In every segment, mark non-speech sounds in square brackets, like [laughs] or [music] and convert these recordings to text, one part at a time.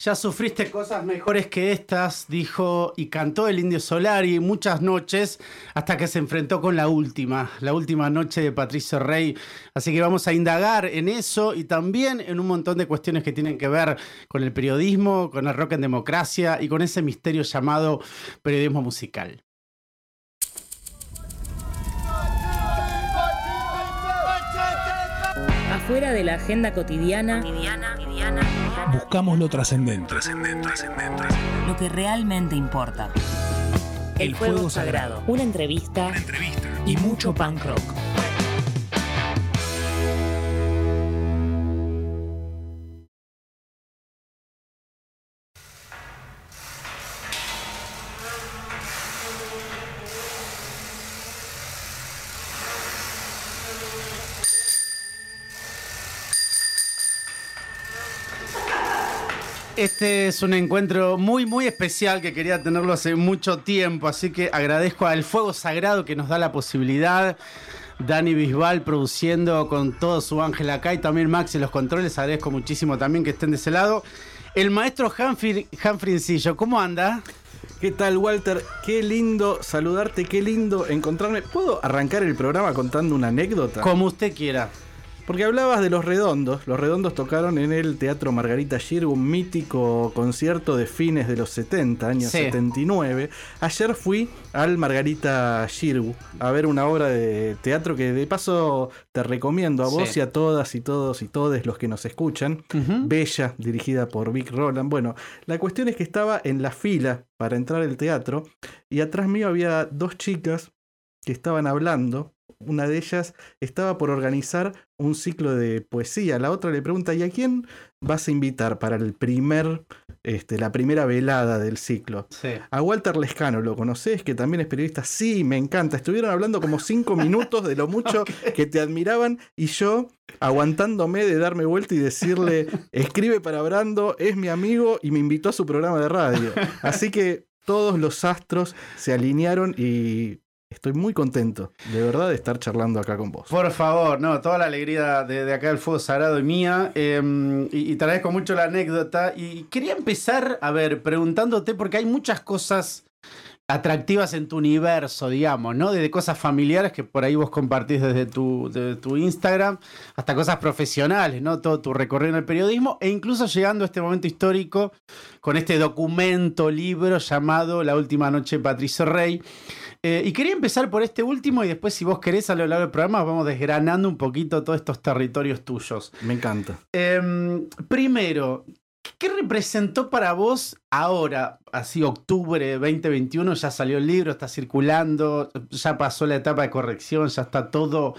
Ya sufriste cosas mejores que estas, dijo y cantó el Indio Solari muchas noches hasta que se enfrentó con la última, la última noche de Patricio Rey. Así que vamos a indagar en eso y también en un montón de cuestiones que tienen que ver con el periodismo, con el rock en democracia y con ese misterio llamado periodismo musical. Afuera de la agenda cotidiana, buscamos lo trascendente. lo que realmente importa. El fuego sagrado. Una entrevista Y mucho punk rock. Este es un encuentro muy, muy especial que quería tenerlo hace mucho tiempo, así que agradezco al Fuego Sagrado que nos da la posibilidad. Dani Bisbal produciendo con todo su ángel acá y también Max en los controles. Agradezco muchísimo también que estén de ese lado. El maestro Hanfri, Hanfrincillo, ¿cómo anda? ¿Qué tal, Walter? Qué lindo saludarte, qué lindo encontrarme. ¿Puedo arrancar el programa contando una anécdota? Como usted quiera. Porque hablabas de Los Redondos. Los Redondos tocaron en el Teatro Margarita Girg, un mítico concierto de fines de los 70, años Sí. 79. Ayer fui al Margarita Girg a ver una obra de teatro que de paso te recomiendo a vos Sí. y a todas y todos y todes los que nos escuchan. Bella, dirigida por Vic Roland. Bueno, la cuestión es que estaba en la fila para entrar al teatro y atrás mío había dos chicas que estaban hablando. Una de ellas estaba por organizar un ciclo de poesía. La otra le pregunta, ¿y a quién vas a invitar para el primer, este, la primera velada del ciclo? Sí. A Walter Lescano, ¿lo conoces? Que también es periodista. Sí, me encanta. Estuvieron hablando como cinco [laughs] minutos de lo mucho que te admiraban y yo aguantándome de darme vuelta y decirle, escribe para Brando, es mi amigo y me invitó a su programa de radio. Así que todos los astros se alinearon y estoy muy contento, de verdad, de estar charlando acá con vos. Por favor, no, toda la alegría de, acá del Fuego Sagrado y mía. eh, y, y te agradezco mucho la anécdota. Y quería empezar, a ver, preguntándote, porque hay muchas cosas atractivas en tu universo, digamos, ¿no? Desde cosas familiares que por ahí vos compartís desde tu, de tu Instagram, hasta cosas profesionales, ¿no? Todo tu recorrido en el periodismo, e incluso llegando a este momento histórico con este documento, libro llamado La Última Noche de Patricio Rey. Eh, y quería empezar por este último y después, si vos querés, a lo largo del programa vamos desgranando un poquito todos estos territorios tuyos. Me encanta. Em, primero, ¿qué representó para vos ahora, así octubre de 2021, ya salió el libro, está circulando, ya pasó la etapa de corrección, ya está todo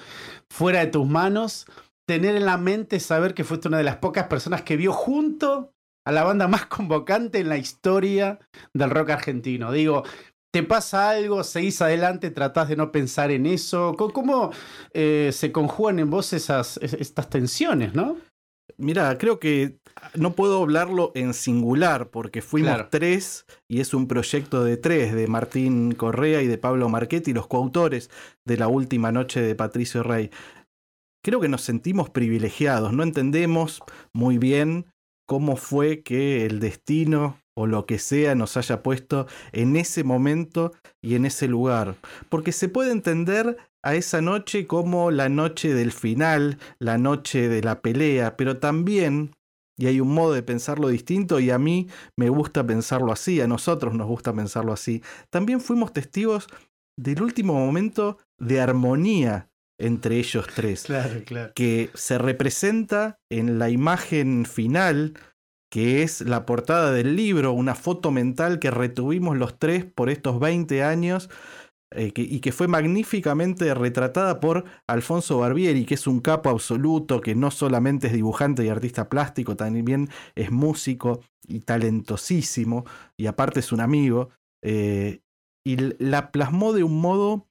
fuera de tus manos? Tener en la mente saber que fuiste una de las pocas personas que vio junto a la banda más convocante en la historia del rock argentino. Digo, ¿Te pasa algo? ¿Seguís adelante? ¿Tratás de no pensar en eso? ¿Cómo, cómo, eh, se conjugan en vos esas, es- estas tensiones, no? Mira, creo que no puedo hablarlo en singular porque fuimos Claro. tres y es un proyecto de tres, de Martín Correa y de Pablo Marchetti, los coautores de la última noche de Patricio Rey. Creo que nos sentimos privilegiados, no entendemos muy bien cómo fue que el destino o lo que sea nos haya puesto en ese momento y en ese lugar. Porque se puede entender a esa noche como la noche del final, la noche de la pelea, pero también, y hay un modo de pensarlo distinto, y a mí me gusta pensarlo así, a nosotros nos gusta pensarlo así, también fuimos testigos del último momento de armonía entre ellos tres Claro, claro. que se representa en la imagen final, que es la portada del libro, una foto mental que retuvimos los tres por estos 20 años. eh, y que fue magníficamente retratada por Alfonso Barbieri, que es un capo absoluto, que no solamente es dibujante y artista plástico, también es músico y talentosísimo, y aparte es un amigo, eh, y la plasmó de un modo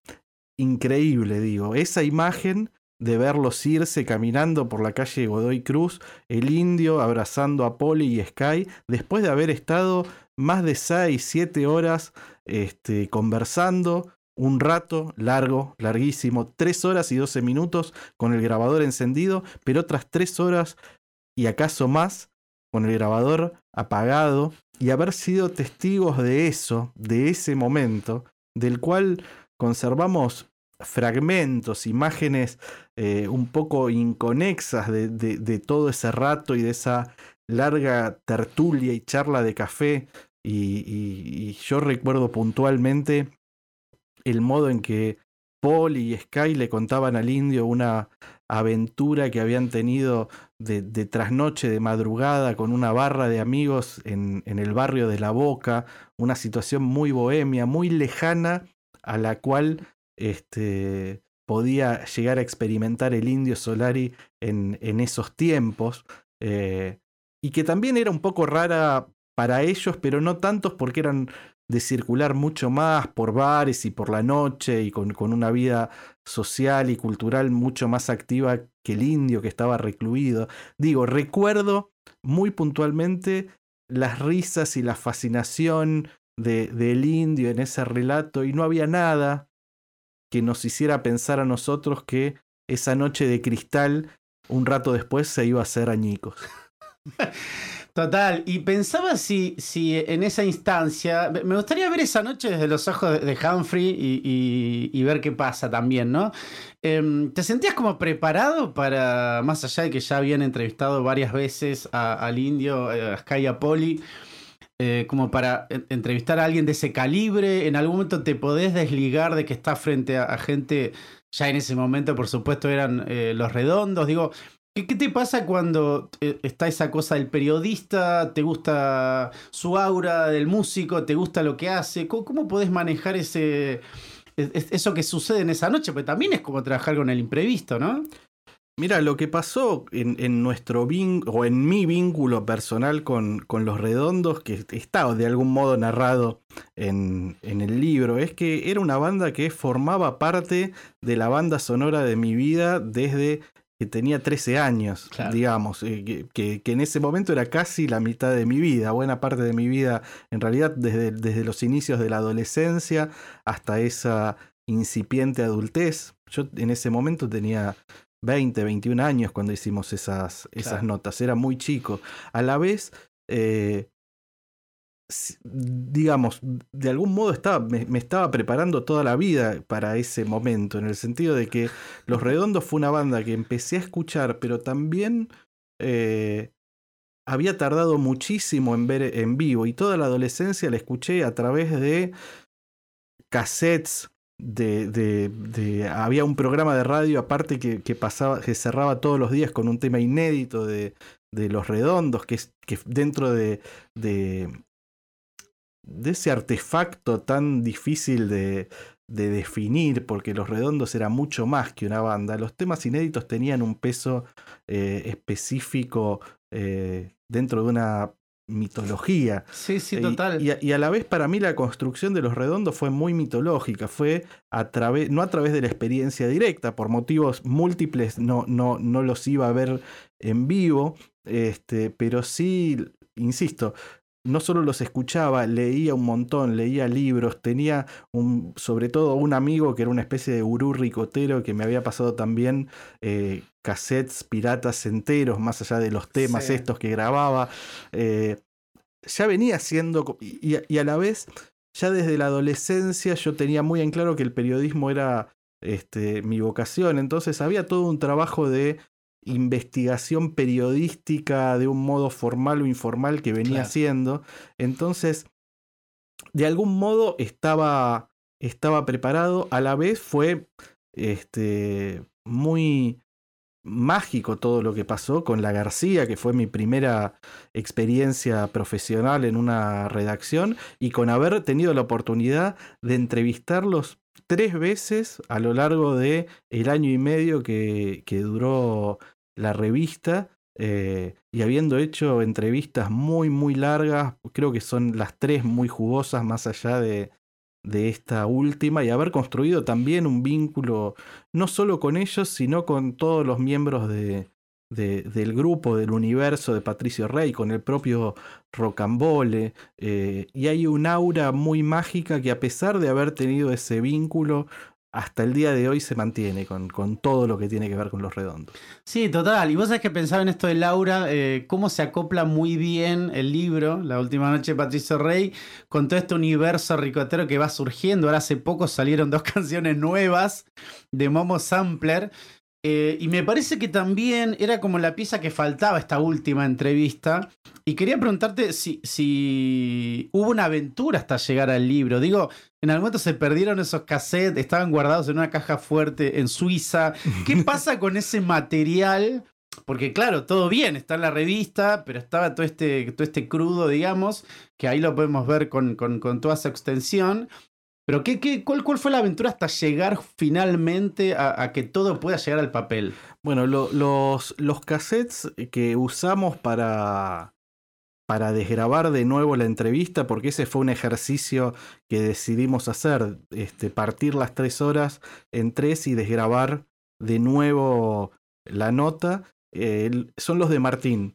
increíble, digo. Esa imagen de verlos irse caminando por la calle Godoy Cruz, el indio abrazando a Polly y Sky, después de haber estado más de 6, 7 horas este, conversando, un rato largo, larguísimo, 3 horas y 12 minutos con el grabador encendido, pero otras 3 horas y acaso más con el grabador apagado y haber sido testigos de eso, de ese momento, del cual conservamos fragmentos, imágenes eh, un poco inconexas de, de, todo ese rato y de esa larga tertulia y charla de café. Y, yo recuerdo puntualmente el modo en que Paul y Sky le contaban al indio una aventura que habían tenido de, de trasnoche, de madrugada, con una barra de amigos en, en el barrio de La Boca, una situación muy bohemia, muy lejana a la cual este, podía llegar a experimentar el indio Solari en, esos tiempos, eh, y que también era un poco rara para ellos, pero no tantos porque eran de circular mucho más por bares y por la noche y con, una vida social y cultural mucho más activa que el indio que estaba recluido. Digo, recuerdo muy puntualmente las risas y la fascinación de, del indio en ese relato y no había nada que nos hiciera pensar a nosotros que esa noche de cristal un rato después se iba a hacer añicos. [laughs] Total, y pensaba si, si en esa instancia, me gustaría ver esa noche desde los ojos de Humphrey y, ver qué pasa también, ¿no? Em, ¿Te sentías como preparado para, más allá de que ya habían entrevistado varias veces al indio, a Sky a Poli, eh, como para entrevistar a alguien de ese calibre? ¿En algún momento te podés desligar de que estás frente a, gente, ya en ese momento por supuesto eran eh, los redondos? Digo, ¿qué, te pasa cuando eh, está esa cosa del periodista? ¿Te gusta su aura del músico? ¿Te gusta lo que hace? ¿Cómo, cómo podés manejar ese, eso que sucede en esa noche? Porque también es como trabajar con el imprevisto, ¿no? Mira, lo que pasó en, nuestro o en mi vínculo personal con, con, los redondos, que está de algún modo narrado en, en, el libro, es que era una banda que formaba parte de la banda sonora de mi vida desde que tenía 13 años, digamos, eh, que, que, en ese momento era casi la mitad de mi vida, buena parte de mi vida, en realidad desde, desde los inicios de la adolescencia hasta esa incipiente adultez. Yo en ese momento tenía 20, 21 años cuando hicimos esas, esas notas, era muy chico. A la vez, eh, digamos, de algún modo estaba, me, estaba preparando toda la vida para ese momento, en el sentido de que Los Redondos fue una banda que empecé a escuchar, pero también eh, había tardado muchísimo en ver en vivo y toda la adolescencia la escuché a través de cassettes de, de, había un programa de radio aparte que, pasaba, que cerraba todos los días con un tema inédito de, los redondos, que, es, que dentro de, ese artefacto tan difícil de, de definir, porque Los Redondos era mucho más que una banda. Los temas inéditos tenían un peso eh, específico eh, dentro de una mitología. Sí, sí, total. Y, a, la vez para mí la construcción de los redondos fue muy mitológica, fue a través, no a través de la experiencia directa, por motivos múltiples no, no, no los iba a ver en vivo, este, pero sí, insisto, no solo los escuchaba, leía un montón, leía libros, tenía un, sobre todo un amigo que era una especie de gurú ricotero que me había pasado también eh, cassettes piratas enteros, más allá de los temas estos que grababa. Eh, ya venía siendo, y, y, a la vez, ya desde la adolescencia yo tenía muy en claro que el periodismo era este, mi vocación, entonces había todo un trabajo de investigación periodística de un modo formal o informal que venía haciendo. Entonces, de algún modo estaba, estaba preparado, a la vez fue este, muy mágico todo lo que pasó con la García, que fue mi primera experiencia profesional en una redacción, y con haber tenido la oportunidad de entrevistarlos tres veces a lo largo de el año y medio que, que duró la revista eh, y habiendo hecho entrevistas muy muy largas, creo que son las tres muy jugosas más allá de, de esta última y haber construido también un vínculo no solo con ellos, sino con todos los miembros de, del grupo, del universo de Patricio Rey, con el propio Rocambole. Eh, y hay un aura muy mágica que a pesar de haber tenido ese vínculo, hasta el día de hoy se mantiene con, con, todo lo que tiene que ver con los redondos. Sí, total. Y vos sabés que pensaba en esto de Laura, eh, cómo se acopla muy bien el libro, La última noche de Patricio Rey, con todo este universo ricotero que va surgiendo. Ahora hace poco salieron dos [laughs] canciones nuevas de Momo Sampler. Eh, y me parece que también era como la pieza que faltaba esta última entrevista. Y quería preguntarte si, si, hubo una aventura hasta llegar al libro. Digo, en algún momento se perdieron esos cassettes, estaban guardados en una caja fuerte en Suiza. ¿Qué [laughs] pasa con ese material? Porque claro, todo bien, está en la revista, pero estaba todo este, todo este crudo, digamos, que ahí lo podemos ver con, con, con toda su extensión. Pero ¿qué, qué, cuál, cuál, fue la aventura hasta llegar finalmente a, que todo pueda llegar al papel? Bueno, lo, los, los cassettes que usamos para, para desgrabar de nuevo la entrevista, porque ese fue un ejercicio que decidimos hacer, este, partir las tres horas en tres y desgrabar de nuevo la nota, eh, son los de Martín.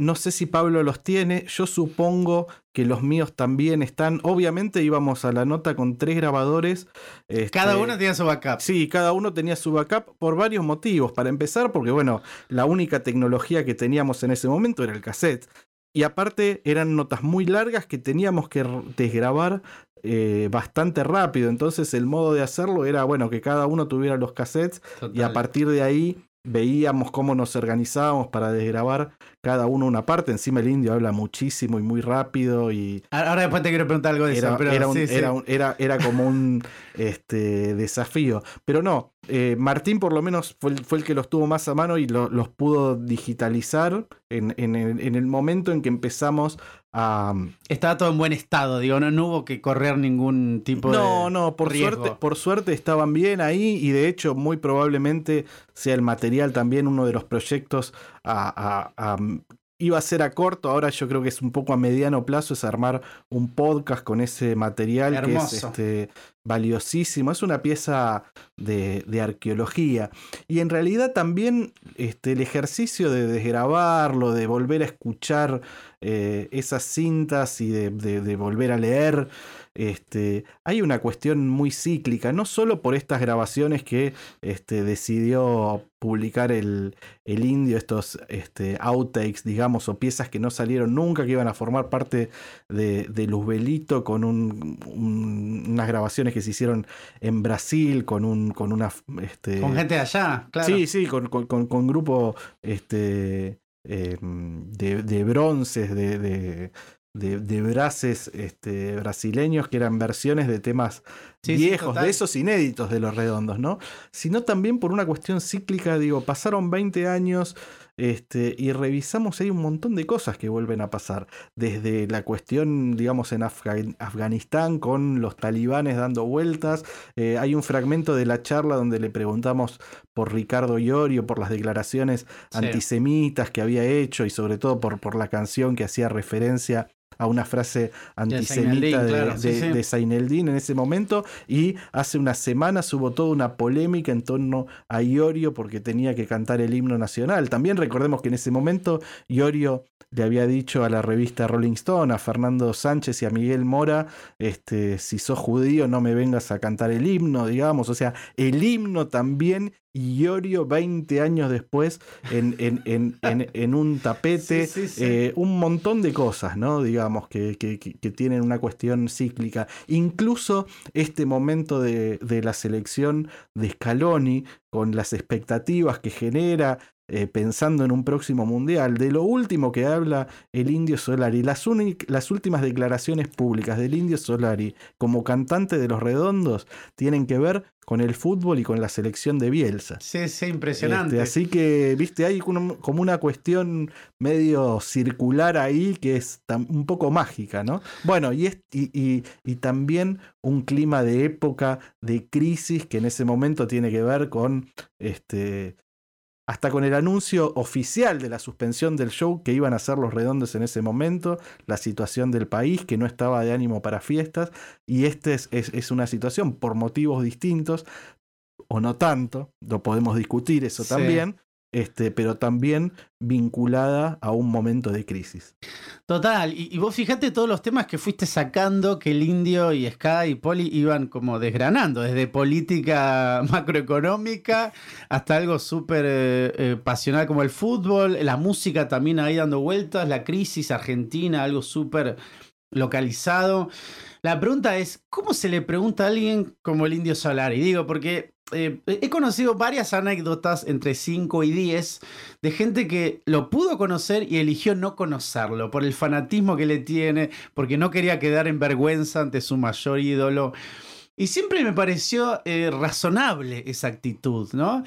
No sé si Pablo los tiene, yo supongo que los míos también están. Obviamente íbamos a la nota con tres grabadores. Este, cada uno tenía su backup. Sí, cada uno tenía su backup por varios motivos. Para empezar, porque bueno, la única tecnología que teníamos en ese momento era el cassette. Y aparte eran notas muy largas que teníamos que desgrabar eh, bastante rápido. Entonces el modo de hacerlo era, bueno, que cada uno tuviera los cassettes Total. y a partir de ahí veíamos cómo nos organizábamos para desgrabar cada uno una parte. Encima el indio habla muchísimo y muy rápido. y Ahora después te quiero preguntar algo de era, eso. Pero era, un, sí, sí. era, un, era, era, como un este, desafío. Pero no, eh, Martín por lo menos fue, fue, el que los tuvo más a mano y lo, los pudo digitalizar en, en, el, en, el, momento en que empezamos a... Estaba todo en buen estado, digo, no, no hubo que correr ningún tipo no, de... No, no, por riesgo. suerte, por suerte estaban bien ahí y de hecho muy probablemente sea el material también uno de los proyectos a, a, a iba a ser a corto, ahora yo creo que es un poco a mediano plazo, es armar un podcast con ese material Hermoso. que es este, valiosísimo. Es una pieza de, arqueología. Y en realidad también este, el ejercicio de desgrabarlo, de volver a escuchar eh, esas cintas y de, volver a leer. Este, hay una cuestión muy cíclica, no solo por estas grabaciones que este, decidió publicar el, el indio, estos este, outtakes, digamos, o piezas que no salieron nunca, que iban a formar parte de, de Luzbelito con un, unas grabaciones que se hicieron en Brasil, con un con una este, con gente de allá, claro. Sí, sí, con, con, con, con grupo este, eh, de, de, bronces, de, de de, de braces este, brasileños que eran versiones de temas sí, viejos, sí, de esos inéditos de los redondos, ¿no? Sino también por una cuestión cíclica, digo, pasaron 20 años este, y revisamos ahí un montón de cosas que vuelven a pasar. Desde la cuestión, digamos, en Afgan Afganistán con los talibanes dando vueltas. Eh, hay un fragmento de la charla donde le preguntamos por Ricardo Iorio, por las declaraciones sí. antisemitas que había hecho y sobre todo por, por la canción que hacía referencia a una frase antisemita de, claro. de, sí, sí. de Zaineldin en ese momento y hace unas semanas hubo toda una polémica en torno a Iorio porque tenía que cantar el himno nacional. También recordemos que en ese momento Iorio le había dicho a la revista Rolling Stone, a Fernando Sánchez y a Miguel Mora, este, si sos judío no me vengas a cantar el himno, digamos, o sea, el himno también Iorio 20 años después en, en, en, en un tapete, [laughs] sí, sí, sí. Eh, un montón de cosas, ¿no? Digamos, que, que, que, tienen una cuestión cíclica. Incluso este momento de, de la selección de Scaloni, con las expectativas que genera, eh, pensando en un próximo mundial. De lo último que habla el Indio Solari, las, las, últimas declaraciones públicas del Indio Solari como cantante de los redondos tienen que ver con el fútbol y con la selección de Bielsa. Sí, sí, impresionante. Este, así que, viste, hay como una cuestión medio circular ahí que es un poco mágica, ¿no? Bueno, y, es, y, y, y también un clima de época de crisis que en ese momento tiene que ver con este, hasta con el anuncio oficial de la suspensión del show que iban a hacer los redondos en ese momento, la situación del país que no estaba de ánimo para fiestas, y esta es, es, es, una situación por motivos distintos, o no tanto, lo podemos discutir eso sí. también, este, pero también vinculada a un momento de crisis. Total, y, vos fijate todos los temas que fuiste sacando que el indio y Sky y Poli iban como desgranando, desde política [laughs] macroeconómica hasta algo súper eh, eh, pasional como el fútbol, la música también ahí dando vueltas, la crisis argentina, algo súper localizado. La pregunta es, ¿cómo se le pregunta a alguien como el Indio Solari? Digo, porque eh, he conocido varias anécdotas entre 5 y 10 de gente que lo pudo conocer y eligió no conocerlo por el fanatismo que le tiene, porque no quería quedar en vergüenza ante su mayor ídolo. Y siempre me pareció eh, razonable esa actitud, ¿no?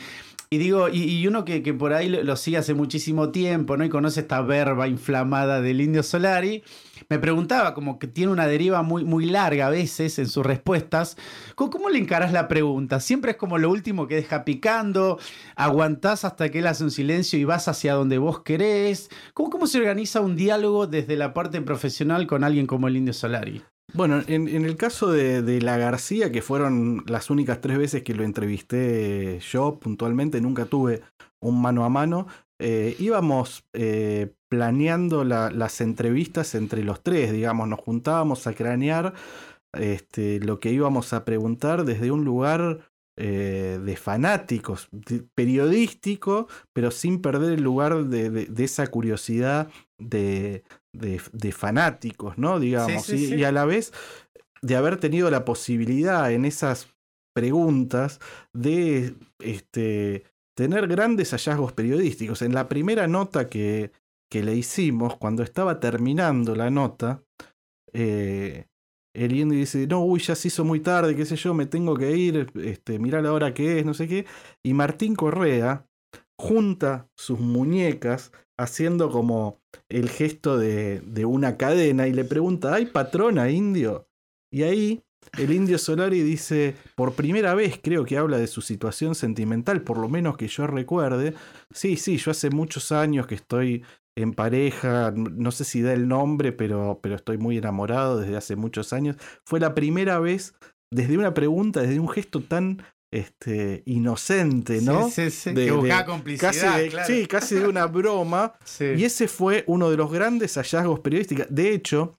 Y digo, y, uno que, que, por ahí lo, sigue hace muchísimo tiempo, ¿no? Y conoce esta verba inflamada del Indio Solari, me preguntaba, como que tiene una deriva muy, muy larga a veces en sus respuestas, ¿cómo, ¿cómo, le encaras la pregunta? Siempre es como lo último que deja picando, aguantás hasta que él hace un silencio y vas hacia donde vos querés. ¿Cómo, cómo se organiza un diálogo desde la parte profesional con alguien como el Indio Solari? Bueno, en, el caso de, de, La García, que fueron las únicas tres veces que lo entrevisté yo puntualmente, nunca tuve un mano a mano, eh, íbamos eh, planeando la, las entrevistas entre los tres, digamos, nos juntábamos a cranear este, lo que íbamos a preguntar desde un lugar eh, de fanáticos, periodístico, pero sin perder el lugar de esa curiosidad de, fanáticos, ¿no? Digamos, sí, sí, y, sí. y a la vez de haber tenido la posibilidad en esas preguntas de este, tener grandes hallazgos periodísticos. En la primera nota que, que le hicimos, cuando estaba terminando la nota, eh, el indio dice, no, uy, ya se hizo muy tarde, qué sé yo, me tengo que ir, este, mirá la hora que es, no sé qué. Y Martín Correa junta sus muñecas haciendo como el gesto de, de una cadena y le pregunta, ¿hay patrona indio? Y ahí el indio Solari dice, por primera vez creo que habla de su situación sentimental, por lo menos que yo recuerde. Sí, sí, yo hace muchos años que estoy en pareja, no sé si da el nombre, pero, pero estoy muy enamorado desde hace muchos años. Fue la primera vez, desde una pregunta, desde un gesto tan este, inocente, ¿no? Sí, sí, sí. De, que buscaba complicidad. Casi de, claro. Sí, casi de una broma. [laughs] sí. Y ese fue uno de los grandes hallazgos periodísticos. De hecho,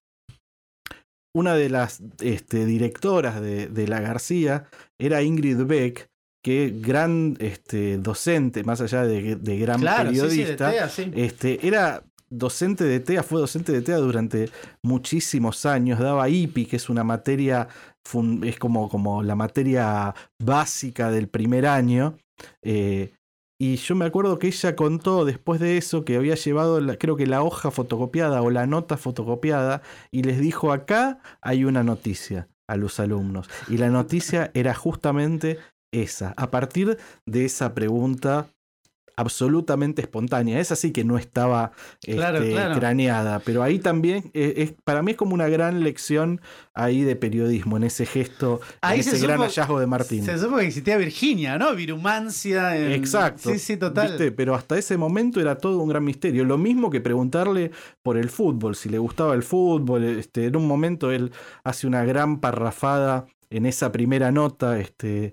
una de las este, directoras de, de, La García era Ingrid Beck, que gran este, docente, más allá de, de gran claro, periodista, sí, sí, TEA, este, era docente de TEA, fue docente de TEA durante muchísimos años, daba IPI, que es una materia, es como, como la materia básica del primer año. Eh, y yo me acuerdo que ella contó después de eso que había llevado, la, creo que la hoja fotocopiada o la nota fotocopiada y les dijo, acá hay una noticia a los alumnos. Y la noticia era justamente esa, a partir de esa pregunta absolutamente espontánea. Esa sí que no estaba claro, este, claro. craneada, pero ahí también es, es, para mí es como una gran lección ahí de periodismo, en ese gesto, ahí en ese gran hallazgo de Martín. Se supo que existía Virginia, ¿no? Virumancia. En... Exacto. Sí, sí, total. ¿Viste? Pero hasta ese momento era todo un gran misterio. Lo mismo que preguntarle por el fútbol, si le gustaba el fútbol. Este, en un momento él hace una gran parrafada en esa primera nota, este,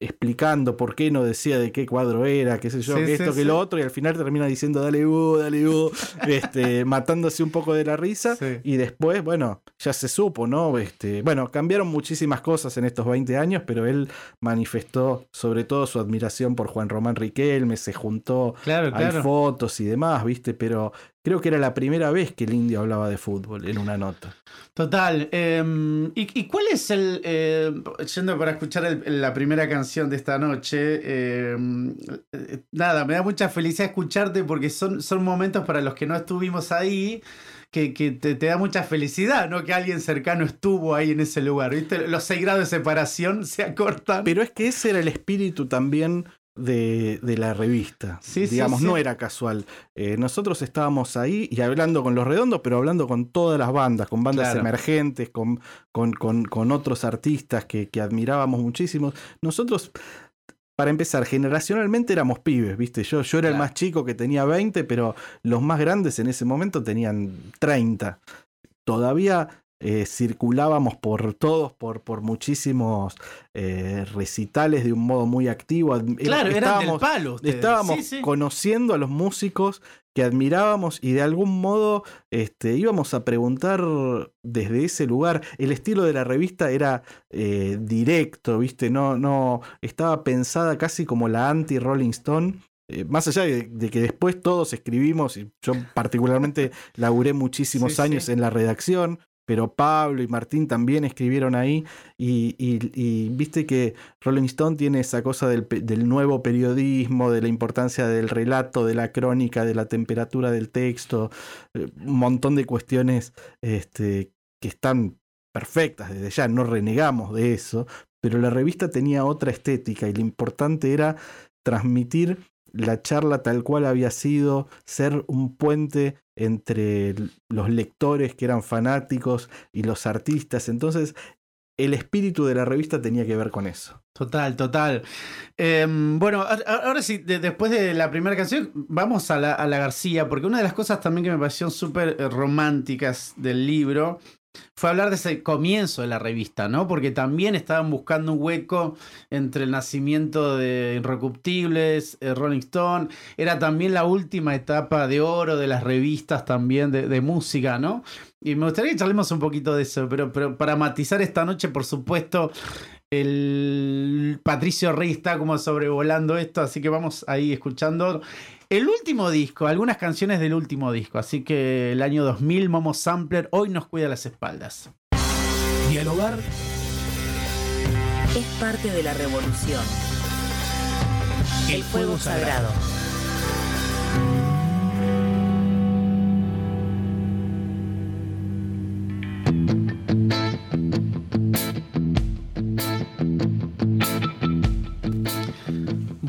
explicando por qué no decía de qué cuadro era, qué sé yo, sí, que esto, sí, que sí. lo otro, y al final termina diciendo dale uh, dale uh, [laughs] este, matándose un poco de la risa, y después, bueno, ya se supo, ¿no? Este, bueno, cambiaron muchísimas cosas en estos 20 años, pero él manifestó sobre todo su admiración por Juan Román Riquelme, se juntó, claro, hay claro. fotos y demás, ¿viste? Pero creo que era la primera vez que el indio hablaba de fútbol en una nota. Total. Eh, ¿y, ¿y, cuál es el. Eh, yendo para escuchar la primera canción de esta noche. Eh, nada, me da mucha felicidad escucharte porque son, son momentos para los que no estuvimos ahí. Que, que te, te, da mucha felicidad, ¿no? Que alguien cercano estuvo ahí en ese lugar, ¿viste? Los seis grados de separación se acortan. Pero es que ese era el espíritu también de, de, la revista. Sí, Digamos, sí, sí. no era casual. Eh, nosotros estábamos ahí y hablando con los redondos, pero hablando con todas las bandas, con bandas claro. emergentes, con, con, con, con, otros artistas que, que admirábamos muchísimo. Nosotros para empezar, generacionalmente éramos pibes, ¿viste? Yo, yo era claro. el más chico que tenía 20, pero los más grandes en ese momento tenían 30. Todavía eh, circulábamos por todos, por, por muchísimos eh, recitales de un modo muy activo. Ad- Claro, eran del estábamos- palo. Estábamos Sí, sí. conociendo a los músicos que admirábamos y de algún modo este, íbamos a preguntar desde ese lugar. El estilo de la revista era eh, directo, ¿viste? No, no, estaba pensada casi como la anti-Rolling Stone. Eh, más allá de, de que después todos escribimos, y yo particularmente [laughs] laburé muchísimos Sí, años sí. en la redacción, pero Pablo y Martín también escribieron ahí y, viste que Rolling Stone tiene esa cosa del nuevo periodismo, de la importancia del relato, de la crónica, de la temperatura del texto, eh, un montón de cuestiones este, que están perfectas desde ya, no renegamos de eso, pero la revista tenía otra estética y lo importante era transmitir la charla tal cual había sido, ser un puente entre los lectores que eran fanáticos y los artistas. Entonces, el espíritu de la revista tenía que ver con eso. Total, total. Em, bueno, ahora sí, de- después de la primera canción, vamos a la, a la García, porque una de las cosas también que me parecieron súper románticas del libro fue hablar de ese comienzo de la revista, ¿no? Porque también estaban buscando un hueco entre el nacimiento de Irrecuptibles, eh, Rolling Stone, era también la última etapa de oro de las revistas también de, de música, ¿no? Y me gustaría que charlemos un poquito de eso, pero, pero para matizar esta noche, por supuesto, el Patricio Rey está como sobrevolando esto, así que vamos ahí escuchando el último disco, algunas canciones del último disco. Así que el año 2000, Momo Sampler, hoy nos cuida las espaldas. Dialogar Es parte de la revolución. El fuego sagrado.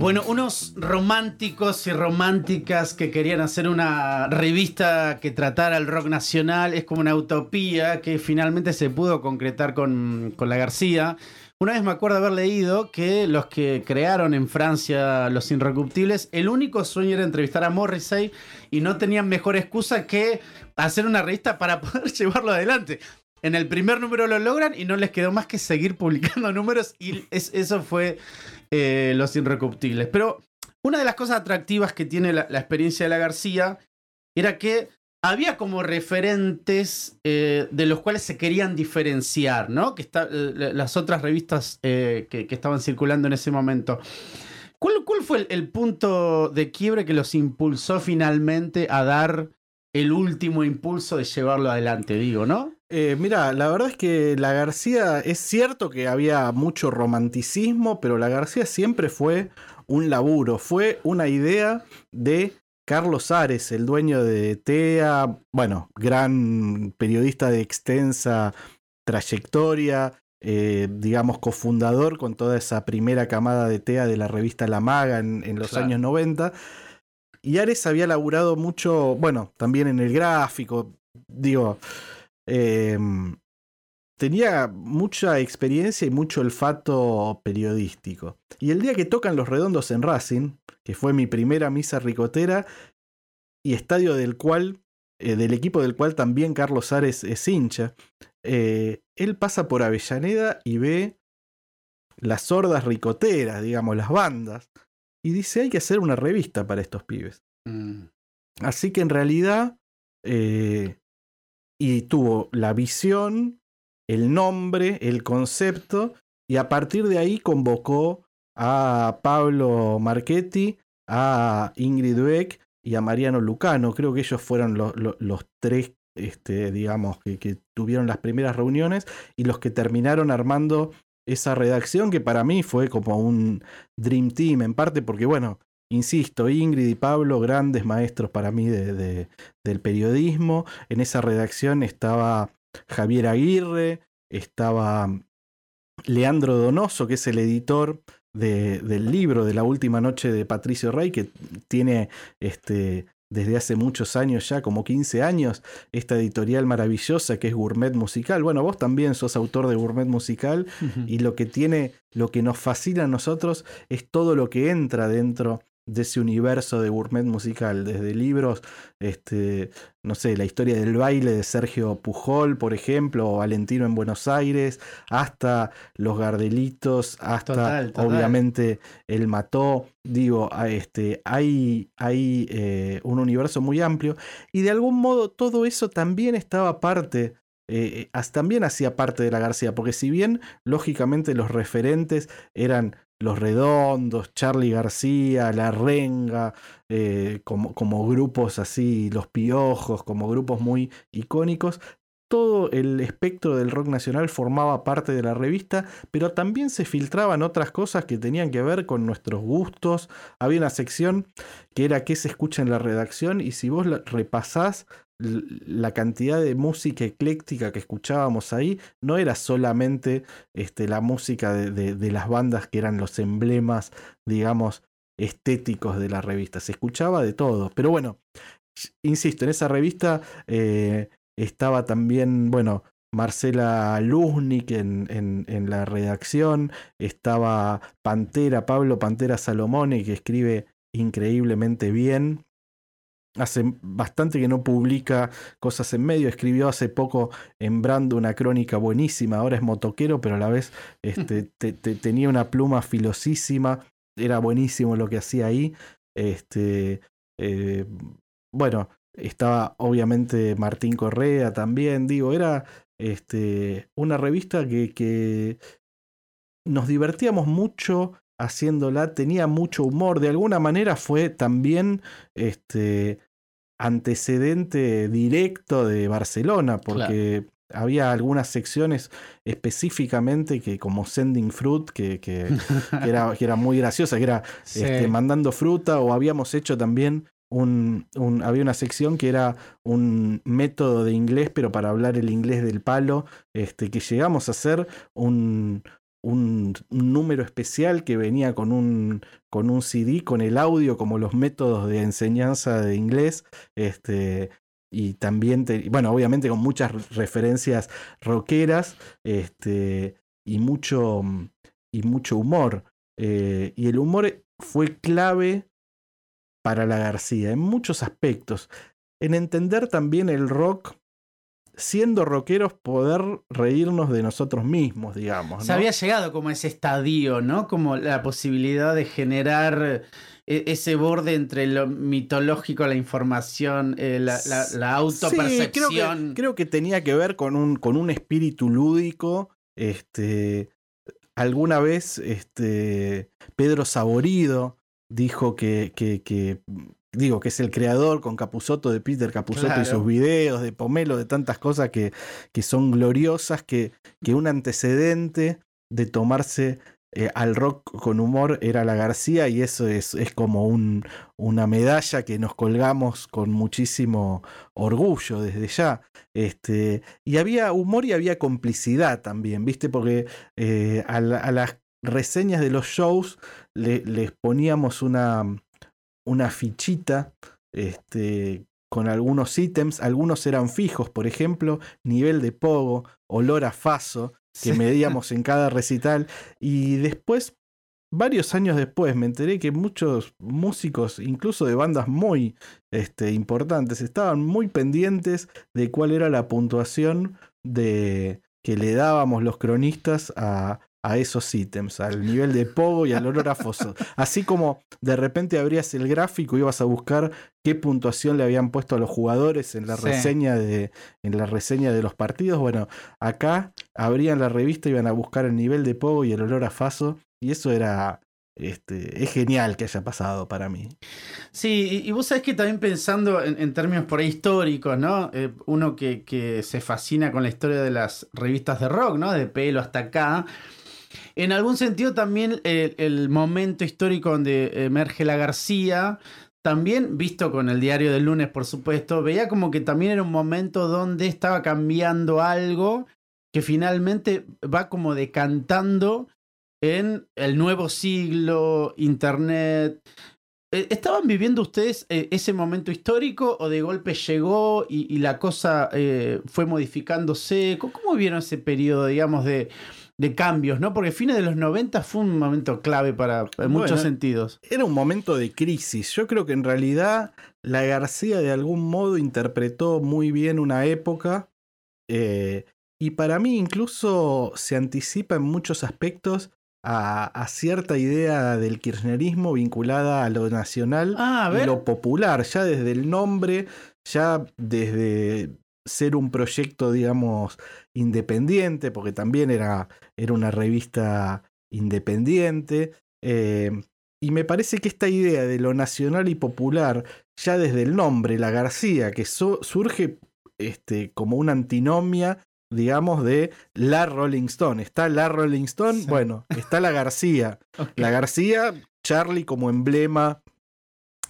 Bueno, unos románticos y románticas que querían hacer una revista que tratara el rock nacional, es como una utopía que finalmente se pudo concretar con, con la García. Una vez me acuerdo haber leído que los que crearon en Francia Los Irrecuptibles, el único sueño era entrevistar a Morrissey y no tenían mejor excusa que hacer una revista para [laughs] poder llevarlo adelante. En el primer número lo logran y no les quedó más que seguir publicando números y es- eso fue eh, Los Irrecuptibles. Pero una de las cosas atractivas que tiene la, experiencia de la García era que había como referentes eh, de los cuales se querían diferenciar, ¿no? Que está, eh, la- las otras revistas que, estaban circulando en ese momento. ¿Cuál, cuál fue el, el punto de quiebre que los impulsó finalmente a dar el último impulso de llevarlo adelante, digo, ¿no? Eh, mira, la verdad es que la García, es cierto que había mucho romanticismo, pero la García siempre fue un laburo, fue una idea de Carlos Ares, el dueño de TEA, bueno, gran periodista de extensa trayectoria, eh, digamos, cofundador con toda esa primera camada de TEA de la revista La Maga en, en los Claro. años 90. Y Ares había laburado mucho, bueno, también en el gráfico, digo, eh, tenía mucha experiencia y mucho olfato periodístico. Y el día que tocan los redondos en Racing, que fue mi primera misa ricotera, y estadio del cual, eh, del equipo del cual también Carlos Ares es hincha, eh, él pasa por Avellaneda y ve las sordas ricoteras, digamos, las bandas, y dice, hay que hacer una revista para estos pibes. Así que en realidad, eh, y tuvo la visión, el nombre, el concepto, y a partir de ahí convocó a Pablo Marchetti, a Ingrid Beck y a Mariano Lucano. Creo que ellos fueron lo- lo- los tres, este, digamos, que tuvieron las primeras reuniones y los que terminaron armando esa redacción que para mí fue como un Dream Team, en parte porque, bueno, insisto, Ingrid y Pablo, grandes maestros para mí de, de- del periodismo. En esa redacción estaba Javier Aguirre, estaba Leandro Donoso, que es el editor de- del libro de la última noche de Patricio Rey, que tiene este, desde hace muchos años ya, como 15 años, esta editorial maravillosa que es Gourmet Musical. Bueno, vos también sos autor de Gourmet Musical y lo que tiene, lo que nos fascina a nosotros es todo lo que entra dentro de ese universo de gourmet musical, desde libros, este, no sé, la historia del baile de Sergio Pujol, por ejemplo, o Valentino en Buenos Aires, hasta Los Gardelitos, hasta Total, total. obviamente El Mató. Digo, este, hay, hay eh, un universo muy amplio y de algún modo todo eso también estaba parte eh, as- también hacía parte de la García, porque si bien lógicamente los referentes eran los Redondos, Charlie García, La Renga, eh, como, como grupos así, Los Piojos, como grupos muy icónicos, todo el espectro del rock nacional formaba parte de la revista, pero también se filtraban otras cosas que tenían que ver con nuestros gustos. Había una sección que era qué se escucha en la redacción y si vos repasás la cantidad de música ecléctica que escuchábamos ahí, no era solamente este, la música de, de- las bandas que eran los emblemas, digamos, estéticos de la revista. Se escuchaba de todo. Pero bueno, insisto, en esa revista eh, estaba también, bueno, Marcela Luznik en, en- en la redacción, estaba Pantera, Pablo Pantera Salomone, que escribe increíblemente bien. Hace bastante que no publica cosas en medio. Escribió hace poco en Brando una crónica buenísima. Ahora es motoquero, pero a la vez este, te- te- tenía una pluma filosísima. Era buenísimo lo que hacía ahí. Este, eh, bueno, estaba obviamente Martín Correa también. Digo, era este, una revista que, que nos divertíamos mucho haciéndola, tenía mucho humor. De alguna manera fue también este, antecedente directo de Barcelona, porque había algunas secciones específicamente que, como Sending Fruit, que, que- [laughs] que era, que era muy graciosa, que era Sí. este, mandando fruta, o habíamos hecho también un, un- había una sección que era un método de inglés, pero para hablar el inglés del palo, este, que llegamos a hacer un, un, número especial que venía con un, con un CD, con el audio, como los métodos de enseñanza de inglés, este, y también, bueno, obviamente con muchas referencias rockeras, este, y mucho, y mucho humor. Eh, y el humor fue clave para la García en muchos aspectos. En entender también el rock, siendo rockeros, poder reírnos de nosotros mismos, digamos. Se ¿no? había llegado como a ese estadio, ¿no? Como la posibilidad de generar eh, ese borde entre lo mitológico, la información, eh, la, la- la autopercepción. Sí, creo que, creo que tenía que ver con un, con un espíritu lúdico. Este, alguna vez este, Pedro Saborido dijo que, que, que- digo, que es el creador con Capusotto de Peter Capusotto Claro. y sus videos, de Pomelo, de tantas cosas que, que son gloriosas, que, que un antecedente de tomarse eh, al rock con humor era la García y eso es, es como un, una medalla que nos colgamos con muchísimo orgullo desde ya. Este, y había humor y había complicidad también, ¿viste? Porque eh, a, la- a las reseñas de los shows le- les poníamos una, una fichita este, con algunos ítems, algunos eran fijos, por ejemplo, nivel de pogo, olor a faso, que Sí. medíamos [laughs] en cada recital, y después, varios años después, me enteré que muchos músicos, incluso de bandas muy este, importantes, estaban muy pendientes de cuál era la puntuación de que le dábamos los cronistas a, a esos ítems, al nivel de pogo y al olor a foso. Así como de repente abrías el gráfico y ibas a buscar qué puntuación le habían puesto a los jugadores en la Sí. reseña de en la reseña de los partidos. Bueno, acá abrían la revista, iban a buscar el nivel de pogo y el olor a faso y eso era este, es genial que haya pasado para mí. Sí, y, y vos sabés que también pensando en, en términos por ahí históricos, ¿no? Eh, uno que, que se fascina con la historia de las revistas de rock, ¿no? De pelo hasta acá. En algún sentido también el, momento histórico donde emerge la García, también visto con el diario del lunes, por supuesto, veía como que también era un momento donde estaba cambiando algo que finalmente va como decantando en el nuevo siglo, Internet. eh, ¿estaban viviendo ustedes eh, ese momento histórico o de golpe llegó y, la cosa eh, fue modificándose? ¿Cómo, cómo vieron ese periodo, digamos, de, de cambios, ¿no? Porque fines de los 90 fue un momento clave para en muchos sentidos. Era un momento de crisis. Yo creo que en realidad la García de algún modo interpretó muy bien una época eh, y para mí incluso se anticipa en muchos aspectos a, a cierta idea del kirchnerismo vinculada a lo nacional Ah, a y lo popular, ya desde el nombre, ya desde ser un proyecto, digamos, independiente, porque también era, era una revista independiente. eh, y me parece que esta idea de lo nacional y popular, ya desde el nombre, la García, que su- surge este, como una antinomia, digamos, de la Rolling Stone. Está la Rolling Stone, Sí. bueno, está la García. [laughs] La García, Charlie como emblema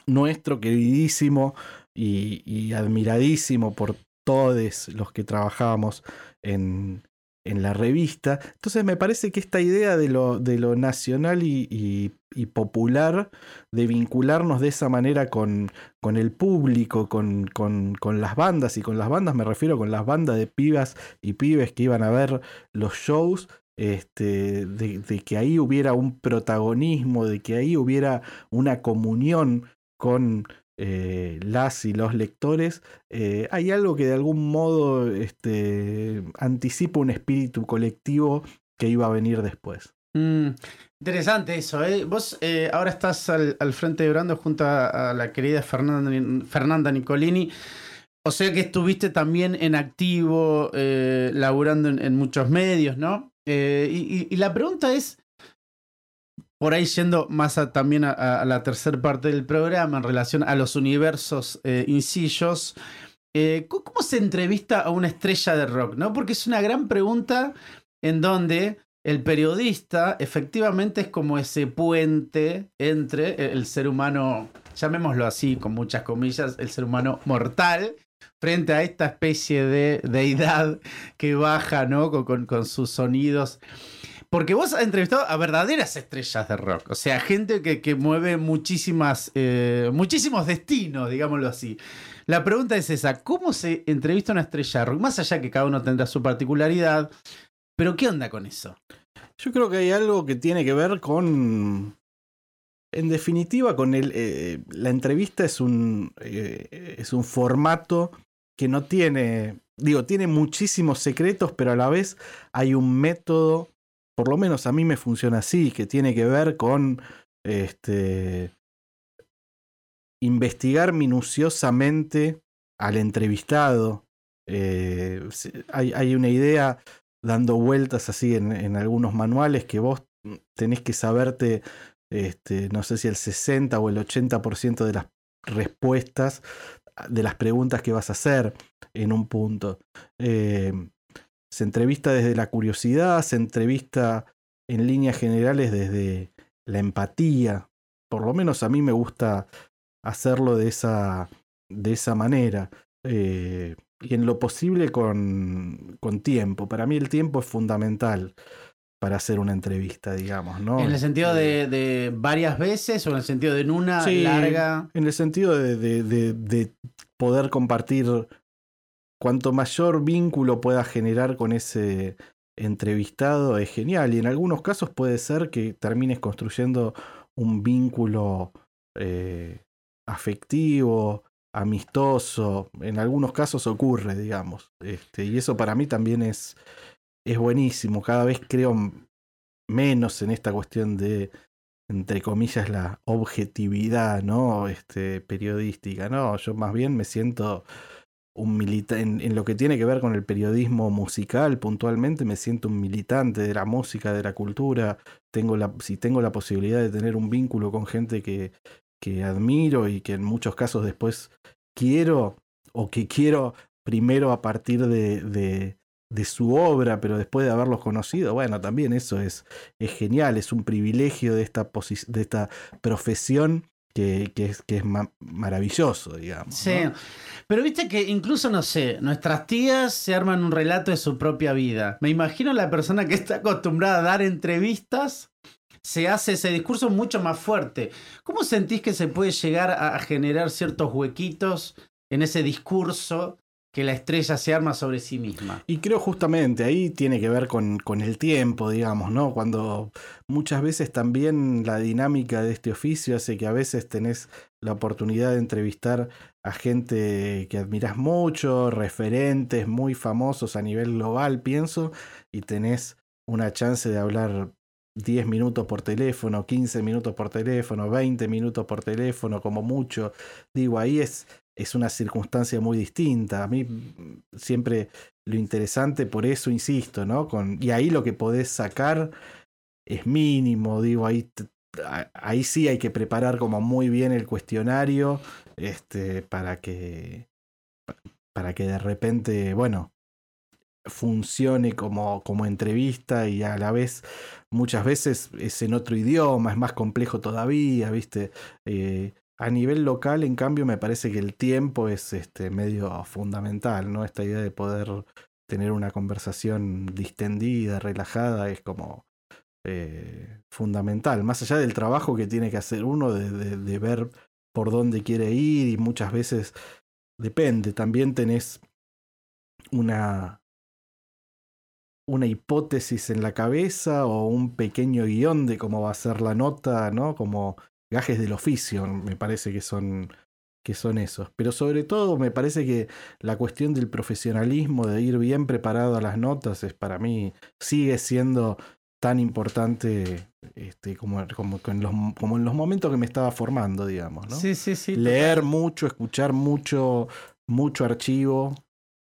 nuestro, queridísimo y, y admiradísimo por todos los que trabajábamos en, en la revista. Entonces me parece que esta idea de lo, de lo nacional y, y- popular, de vincularnos de esa manera con, con el público, con, con- con las bandas, y con las bandas me refiero con las bandas de pibas y pibes que iban a ver los shows, este, de, de que ahí hubiera un protagonismo, de que ahí hubiera una comunión con eh, las y los lectores, eh, hay algo que de algún modo este, anticipa un espíritu colectivo que iba a venir después. Mm, interesante eso, ¿eh? Vos ahora estás al, frente de Brando junto a, la querida Fernanda, Nicolini. O sea que estuviste también en activo, eh, laburando en, muchos medios, ¿no? Y la pregunta es, por ahí yendo más también a, la tercera parte del programa en relación a los universos eh, incillos, eh, ¿cómo se entrevista a una estrella de rock? ¿no? Porque es una gran pregunta en donde el periodista efectivamente es como ese puente entre el ser humano, llamémoslo así, con muchas comillas, el ser humano mortal, frente a esta especie de deidad que baja, ¿no? Con sus sonidos. Porque vos has entrevistado a verdaderas estrellas de rock, o sea, gente que, mueve muchísimas, eh, muchísimos destinos, digámoslo así. La pregunta es esa, ¿cómo se entrevista una estrella de rock? Más allá que cada uno tendrá su particularidad, pero ¿qué onda con eso? Yo creo que hay algo que tiene que ver con. En definitiva, con el. eh, la entrevista es un. eh, es un formato que no tiene. Digo, tiene muchísimos secretos, pero a la vez hay un método. Por lo menos a mí me funciona así, que tiene que ver con. Este. Investigar minuciosamente al entrevistado. Eh, hay, una idea dando vueltas así en, en algunos manuales que vos tenés que saberte, este, no sé si el 60 o el 80% de las respuestas de las preguntas que vas a hacer en un punto. Eh, se entrevista desde la curiosidad, se entrevista en líneas generales desde la empatía. Por lo menos a mí me gusta hacerlo de esa, de esa manera. Eh, y en lo posible con, con tiempo. Para mí el tiempo es fundamental para hacer una entrevista, digamos, ¿no? ¿En el sentido Este, de, de varias veces o en el sentido de en una Sí. larga? En el sentido de, de- de- de poder compartir cuanto mayor vínculo pueda generar con ese entrevistado es genial. Y en algunos casos puede ser que termines construyendo un vínculo eh, afectivo, amistoso. En algunos casos ocurre, digamos. Este, y eso para mí también es, es buenísimo. Cada vez creo menos en esta cuestión de entre comillas, la objetividad, ¿no? Este, periodística, ¿no? Yo más bien me siento un militante, en, lo que tiene que ver con el periodismo musical, puntualmente, me siento un militante de la música, de la cultura. Tengo la, si tengo la posibilidad de tener un vínculo con gente que, que admiro y que en muchos casos después quiero, o que quiero primero a partir de, de, su obra, pero después de haberlos conocido, bueno, también eso es, es genial, es un privilegio de esta, de esta profesión que, que es, que es ma- maravilloso, digamos. Sí. ¿no? Pero viste que incluso, no sé, nuestras tías se arman un relato de su propia vida. Me imagino la persona que está acostumbrada a dar entrevistas se hace ese discurso mucho más fuerte. ¿Cómo sentís que se puede llegar a, a generar ciertos huequitos en ese discurso que la estrella se arma sobre sí misma? Y creo justamente ahí tiene que ver con, con el tiempo, digamos, ¿no? Cuando muchas veces también la dinámica de este oficio hace que a veces tenés la oportunidad de entrevistar a gente que admirás mucho, referentes muy famosos a nivel global, pienso, y tenés una chance de hablar 10 minutos por teléfono, 15 minutos por teléfono, 20 minutos por teléfono, como mucho. Digo, ahí es, es una circunstancia muy distinta. A mí mm, siempre lo interesante, por eso insisto, ¿no? Con, y ahí lo que podés sacar es mínimo, digo, ahí, ahí sí hay que preparar como muy bien el cuestionario este, para que para que de repente, bueno, funcione como, como entrevista y a la vez muchas veces es en otro idioma, es más complejo todavía, ¿viste? Eh, a nivel local, en cambio, me parece que el tiempo es este, medio fundamental, ¿no? Esta idea de poder tener una conversación distendida, relajada, es como eh, fundamental. Más allá del trabajo que tiene que hacer uno de, de, ver por dónde quiere ir y muchas veces depende. También tenés una, una hipótesis en la cabeza o un pequeño guion de cómo va a ser la nota, ¿no? Como gajes del oficio, me parece que son que son esos. Pero sobre todo me parece que la cuestión del profesionalismo, de ir bien preparado a las notas, es para mí, sigue siendo tan importante este, como, como, en los, como en los momentos que me estaba formando, digamos. ¿no? Sí, sí, sí. Leer mucho, escuchar mucho, mucho archivo,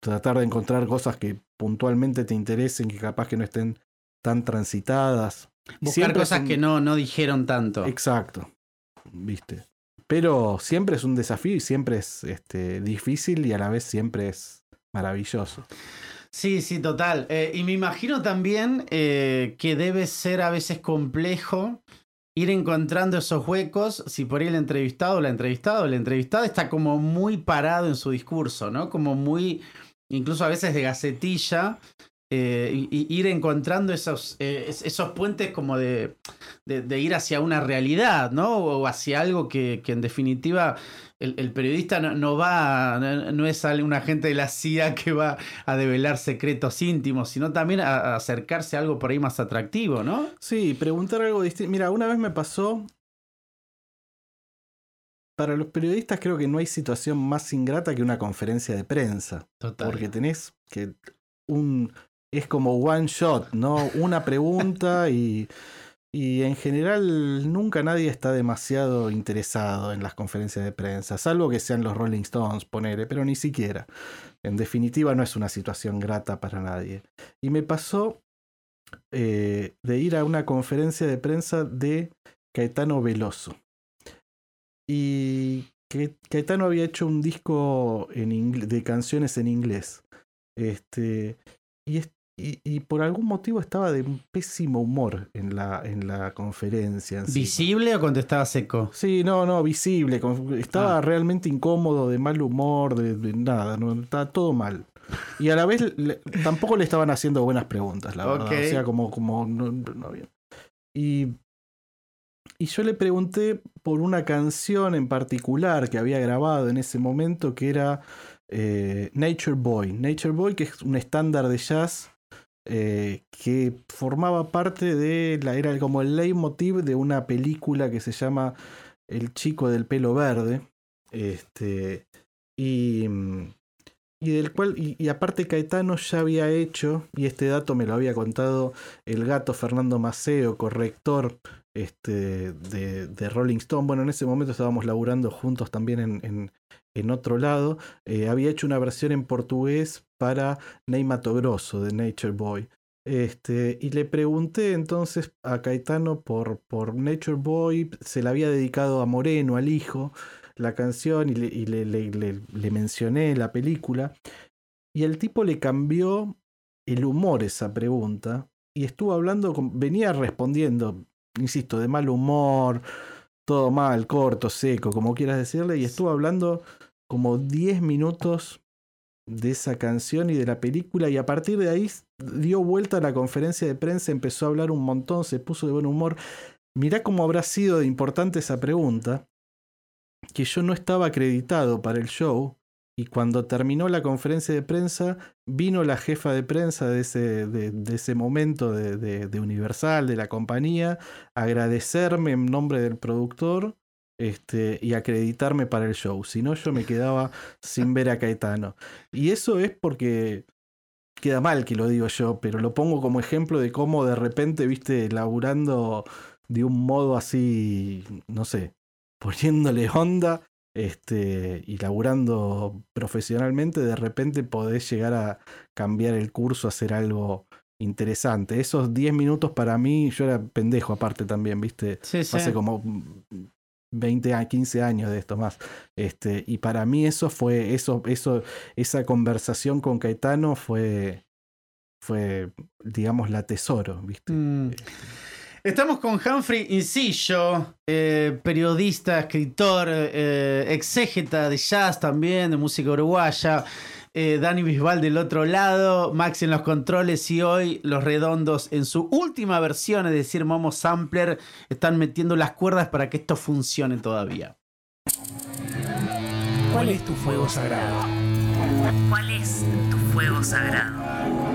tratar de encontrar cosas que puntualmente te interesen, que capaz que no estén tan transitadas. Buscar siempre cosas un... que no, no dijeron tanto. Exacto, viste. Pero siempre es un desafío y siempre es este, difícil y a la vez siempre es maravilloso. Sí, sí, total. Eh, y me imagino también eh, que debe ser a veces complejo ir encontrando esos huecos si por ahí el entrevistado la entrevistada o la entrevistada está como muy parado en su discurso, ¿no? Como muy, incluso a veces de gacetilla, eh, y, ir encontrando esos, eh, esos puentes como de, de, de, ir hacia una realidad, ¿no? O hacia algo que, que en definitiva el, el periodista no, no, va, no, no, es un agente de la CIA que va a develar secretos íntimos, sino también a, a acercarse a algo por ahí más atractivo, ¿no? Sí, preguntar algo distinto. Mira, una vez me pasó para los periodistas creo que no hay situación más ingrata que una conferencia de prensa. Total. Porque tenés que un es como one shot, ¿no? Una pregunta [laughs] y, y en general nunca nadie está demasiado interesado en las conferencias de prensa, salvo que sean los Rolling Stones, ponele, pero ni siquiera. En definitiva no es una situación grata para nadie. Y me pasó eh, de ir a una conferencia de prensa de Caetano Veloso. Y que Caetano había hecho un disco en de canciones en inglés. Este, y, y, y, por algún motivo estaba de un pésimo humor en la, en la conferencia. En ¿Visible o contestaba seco? Sí, no, no, visible. Estaba ah. realmente incómodo, de mal humor, de, de nada, no, estaba todo mal. Y a la vez le, tampoco le estaban haciendo buenas preguntas, la verdad. O sea, como, como no, no bien. Y, y yo le pregunté por una canción en particular que había grabado en ese momento que era eh, Nature Boy. Nature Boy, que es un estándar de jazz eh, que formaba parte de la era como el leitmotiv de una película que se llama El chico del pelo verde. Este, y, y del cual, y, y, aparte Caetano ya había hecho, y este dato me lo había contado el gato Fernando Maceo, corrector este, de, de, Rolling Stone. Bueno, en ese momento estábamos laburando juntos también en, en, en otro lado. Eh, había hecho una versión en portugués para Ney Mato Grosso de Nature Boy. Este, y le pregunté entonces a Caetano por, por Nature Boy, se la había dedicado a Moreno, al hijo, la canción, y le, y le, le, le mencioné la película. Y el tipo le cambió el humor esa pregunta y estuvo hablando, con, venía respondiendo, insisto, de mal humor, todo mal, corto, seco, como quieras decirle, y estuvo hablando como 10 minutos de esa canción y de la película y a partir de ahí dio vuelta a la conferencia de prensa, empezó a hablar un montón, se puso de buen humor. mirá cómo habrá sido de importante esa pregunta, que yo no estaba acreditado para el show y cuando terminó la conferencia de prensa, vino la jefa de prensa de ese, de, ese momento de, de, Universal, de la compañía, a agradecerme en nombre del productor este, y acreditarme para el show. Si no, yo me quedaba sin ver a Caetano. Y eso es porque queda mal que lo digo yo, pero lo pongo como ejemplo de cómo de repente, viste, laburando de un modo así, no sé, poniéndole onda este, y laburando profesionalmente, de repente podés llegar a cambiar el curso, hacer algo interesante. Esos 10 minutos para mí, yo era pendejo aparte también, ¿viste? Hace como 20 a 15 años de esto más. Este, y para mí eso fue, eso, eso, esa conversación con Caetano fue, fue, digamos, la tesoro, ¿viste? Mm. Este, Estamos con Humphrey Incillo, eh, periodista, escritor, eh, exégeta de jazz también, de música uruguaya. Eh, Dani Bisbal del otro lado, Max en los controles y hoy los redondos en su última versión, es decir, Momo Sampler, están metiendo las cuerdas para que esto funcione todavía. ¿Cuál es tu fuego sagrado? ¿Cuál es tu fuego sagrado?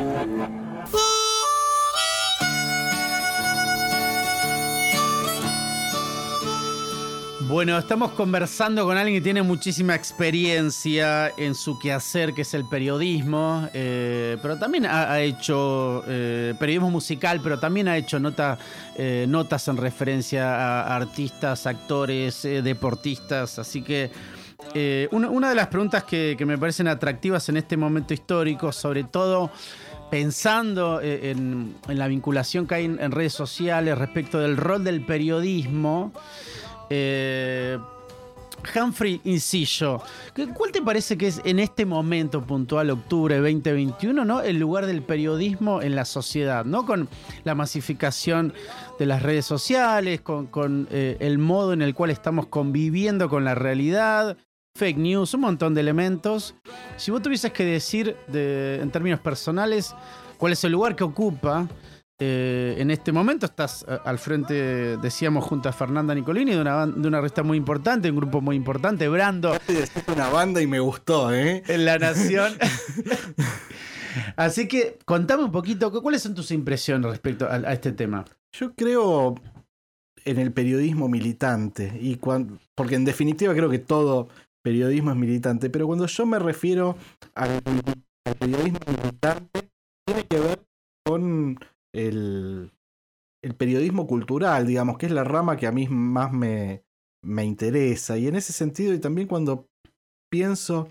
Bueno, estamos conversando con alguien que tiene muchísima experiencia en su quehacer, que es el periodismo, eh, pero también ha, hecho eh, periodismo musical, pero también ha hecho eh, notas en referencia a artistas, actores, deportistas, así que... Una, de las preguntas que, me parecen atractivas en este momento histórico, sobre todo pensando en, la vinculación que hay en redes sociales respecto del rol del periodismo, eh, Humphrey Incillo, ¿cuál te parece que es en este momento puntual, octubre 2021, ¿no? el lugar del periodismo en la sociedad, ¿no? con la masificación de las redes sociales, con, eh, el modo en el cual estamos conviviendo con la realidad, fake news, un montón de elementos. Si vos tuvieses que decir en términos personales cuál es el lugar que ocupa eh, en este momento estás eh, al frente, decíamos, junto a Fernanda Nicolini, de una, de una revista muy importante, un grupo muy importante, Brando. Una banda y me gustó, ¿eh? En La Nación. [laughs] Así que contame un poquito, ¿cuáles son tus impresiones respecto a, este tema? Yo creo en el periodismo militante, y porque en definitiva creo que todo periodismo es militante, pero cuando yo me refiero al periodismo militante, tiene que ver con el, el periodismo cultural, digamos, que es la rama que a mí más me, me interesa. Y en ese sentido, y también cuando pienso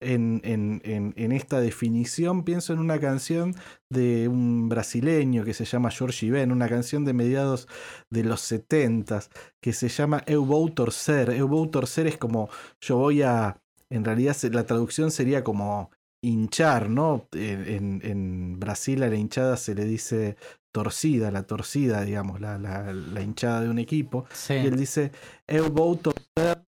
en, en, en, esta definición, pienso en una canción de un brasileño que se llama George Ben, una canción de mediados de los setentas, que se llama Eu vou torcer. Eu vou torcer es como yo voy a... En realidad la traducción sería como hinchar, ¿no? En, en, Brasil a la hinchada se le dice torcida, la torcida, digamos, la, la, la hinchada de un equipo. Y él dice, eu vou torcer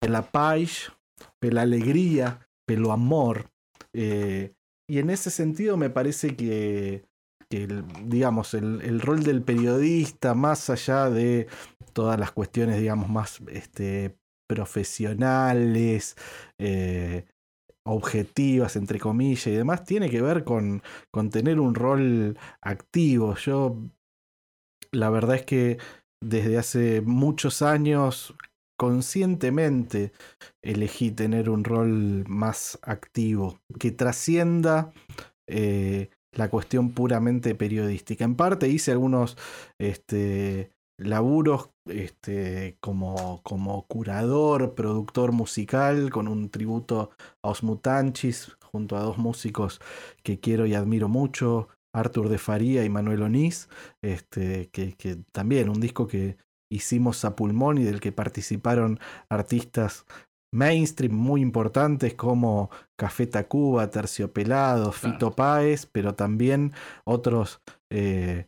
pela paz, pela alegría, pelo amor. Eh, y en ese sentido me parece que, que el, digamos, el, el, rol del periodista, más allá de todas las cuestiones, digamos, más este, profesionales, eh, objetivas, entre comillas y demás, tiene que ver con, con tener un rol activo. Yo, la verdad es que desde hace muchos años conscientemente elegí tener un rol más activo, que trascienda eh, la cuestión puramente periodística. En parte hice algunos este, laburos este, como, como curador, productor musical, con un tributo a Osmutanchis, junto a dos músicos que quiero y admiro mucho, Arthur de Faría y Manuel Onís, este, que, que también un disco que hicimos a pulmón y del que participaron artistas mainstream muy importantes como Café Tacuba, Terciopelado, Fito Páez, pero también otros eh,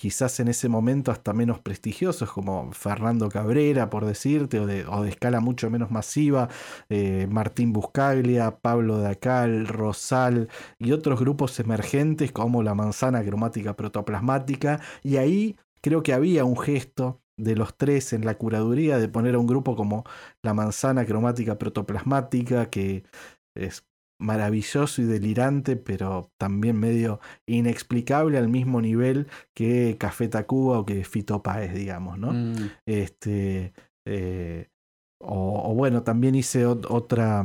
quizás en ese momento hasta menos prestigiosos, como Fernando Cabrera, por decirte, o de, escala mucho menos masiva, eh, Martín Buscaglia, Pablo Dacal, Rosal y otros grupos emergentes como la manzana cromática protoplasmática, y ahí creo que había un gesto de los tres en la curaduría de poner a un grupo como la manzana cromática protoplasmática, que es maravilloso y delirante, pero también medio inexplicable al mismo nivel que Café Tacuba o que Fito Páez, digamos, ¿no? Mm. Este, eh, o, o bueno, también hice ot- otra,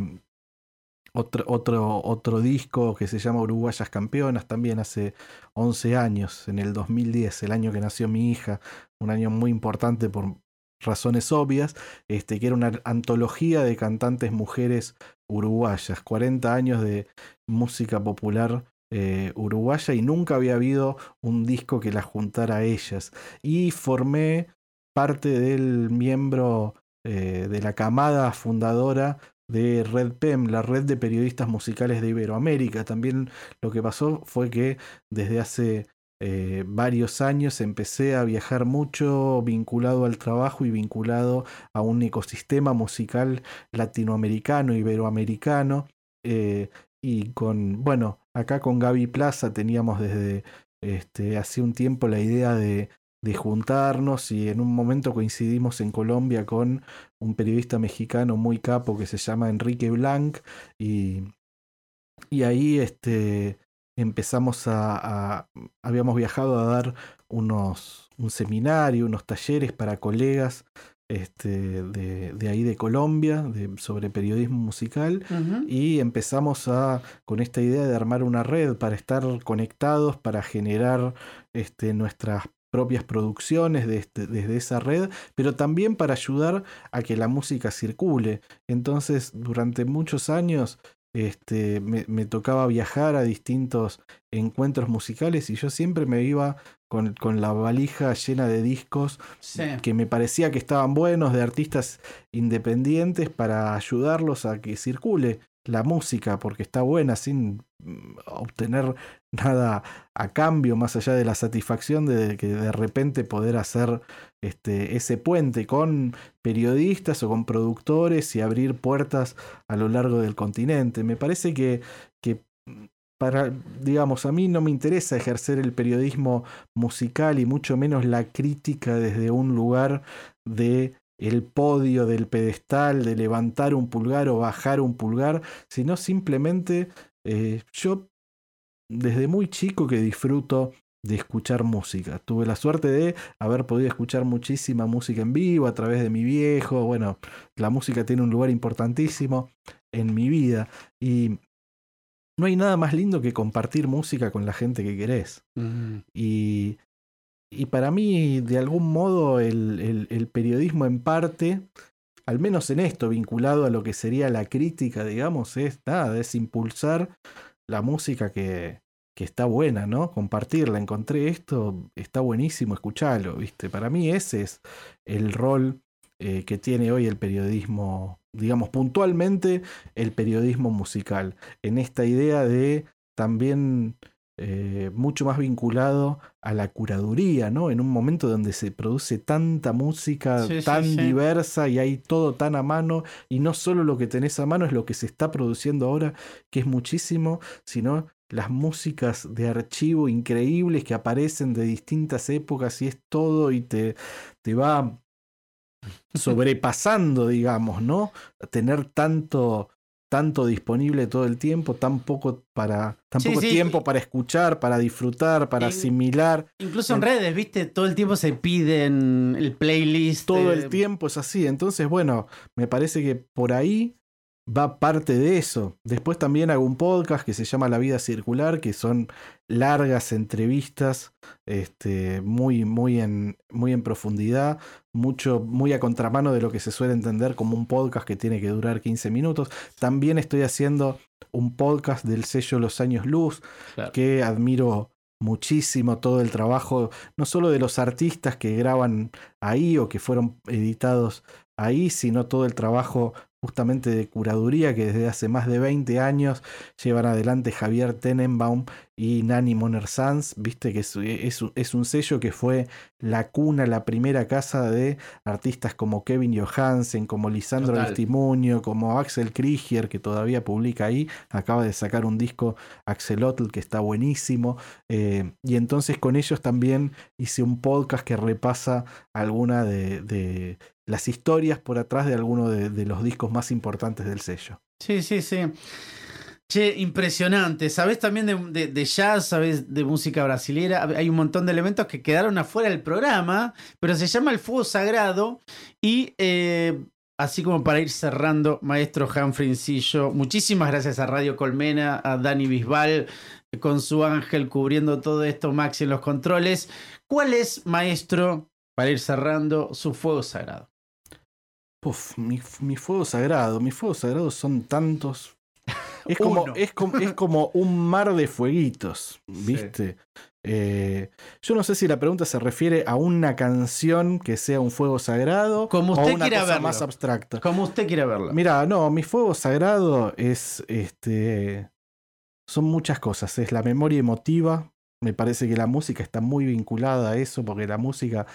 otro, otro, otro disco que se llama Uruguayas Campeonas, también hace 11 años, en el 2010, el año que nació mi hija, un año muy importante por razones obvias, este, que era una antología de cantantes mujeres uruguayas, 40 años de música popular eh, uruguaya y nunca había habido un disco que las juntara a ellas. Y formé parte del miembro eh, de la camada fundadora de Red PEM, la red de periodistas musicales de Iberoamérica. También lo que pasó fue que desde hace eh, varios años empecé a viajar mucho vinculado al trabajo y vinculado a un ecosistema musical latinoamericano, iberoamericano. eh, y con, bueno, acá con Gaby Plaza teníamos desde este, hace un tiempo la idea de, de juntarnos y en un momento coincidimos en Colombia con un periodista mexicano muy capo que se llama Enrique Blanc y, y ahí este, empezamos a, a- habíamos viajado a dar unos un seminario, unos talleres para colegas este, de, de ahí de Colombia de, sobre periodismo musical y empezamos a con esta idea de armar una red para estar conectados, para generar este, nuestras propias producciones de este- desde esa red, pero también para ayudar a que la música circule. Entonces, durante muchos años este, me, me tocaba viajar a distintos encuentros musicales y yo siempre me iba con, con la valija llena de discos Sí. que me parecía que estaban buenos de artistas independientes para ayudarlos a que circule la música porque está buena sin mm, obtener [laughs] nada a cambio más allá de la satisfacción de que de repente poder hacer este ese puente con periodistas o con productores y abrir puertas a lo largo del continente. Me parece que, que mm, para, digamos, a mí no me interesa ejercer el periodismo musical y mucho menos la crítica desde un lugar de el podio del pedestal, de levantar un pulgar o bajar un pulgar, sino simplemente eh, yo desde muy chico que disfruto de escuchar música. Tuve la suerte de haber podido escuchar muchísima música en vivo a través de mi viejo. Bueno, la música tiene un lugar importantísimo en mi vida y no hay nada más lindo que compartir música con la gente que querés. Y, y para mí, de algún modo, el, el- periodismo en parte, al menos en esto, vinculado a lo que sería la crítica, digamos, es nada, es impulsar la música que, que está buena, ¿no? Compartirla. Encontré esto, está buenísimo, escuchalo, ¿viste? Para mí ese es el rol eh, que tiene hoy el periodismo, digamos, puntualmente el periodismo musical, en esta idea de también eh, mucho más vinculado a la curaduría, ¿no? En un momento donde se produce tanta música Sí, sí, tan sí. diversa y hay todo tan a mano, y no solo lo que tenés a mano es lo que se está produciendo ahora, que es muchísimo, sino las músicas de archivo increíbles que aparecen de distintas épocas y es todo y te, te va [laughs] sobrepasando, digamos, ¿no? Tener tanto tanto disponible todo el tiempo, tan poco para tan Sí, poco sí. tiempo para escuchar, para disfrutar, para asimilar. Incluso en redes, viste, todo el tiempo se piden el playlist. Todo eh, el tiempo es así. Entonces, bueno, me parece que por ahí va parte de eso. Después también hago un podcast que se llama La Vida Circular, que son largas entrevistas, este, muy, muy, en, muy en profundidad, mucho, muy a contramano de lo que se suele entender como un podcast que tiene que durar 15 minutos. También estoy haciendo un podcast del sello Los Años Luz, Claro. que admiro muchísimo todo el trabajo, no solo de los artistas que graban ahí o que fueron editados ahí, sino todo el trabajo justamente de curaduría que desde hace más de 20 años llevan adelante Javier Tenenbaum y Nani Moner Sanz, viste que es, es, es, un sello que fue la cuna, la primera casa de artistas como Kevin Johansen, como Lisandro Testimonio, como Axel Krieger, que todavía publica ahí, acaba de sacar un disco Axelotl que está buenísimo, eh, y entonces con ellos también hice un podcast que repasa alguna de, de las historias por atrás de alguno de, los discos más importantes del sello. Sí, sí, sí. Che, impresionante. Sabes también de, jazz, sabes de música brasilera. Hay un montón de elementos que quedaron afuera del programa, pero se llama El Fuego Sagrado. Y eh, así como para ir cerrando, maestro Hanfrincillo, muchísimas gracias a Radio Colmena, a Dani Bisbal, con su ángel cubriendo todo esto, Maxi en los controles. ¿Cuál es, maestro, para ir cerrando, su fuego sagrado? Uf, mi, fuego sagrado, mis fuegos sagrados son tantos. Es como, es, como, es como un mar de fueguitos, ¿viste? Eh, yo no sé si la pregunta se refiere a una canción que sea un fuego sagrado como usted o una cosa más abstracta. Como usted quiera verla. Mira, no, mi fuego sagrado es este. Son muchas cosas. Es la memoria emotiva. Me parece que la música está muy vinculada a eso, porque la música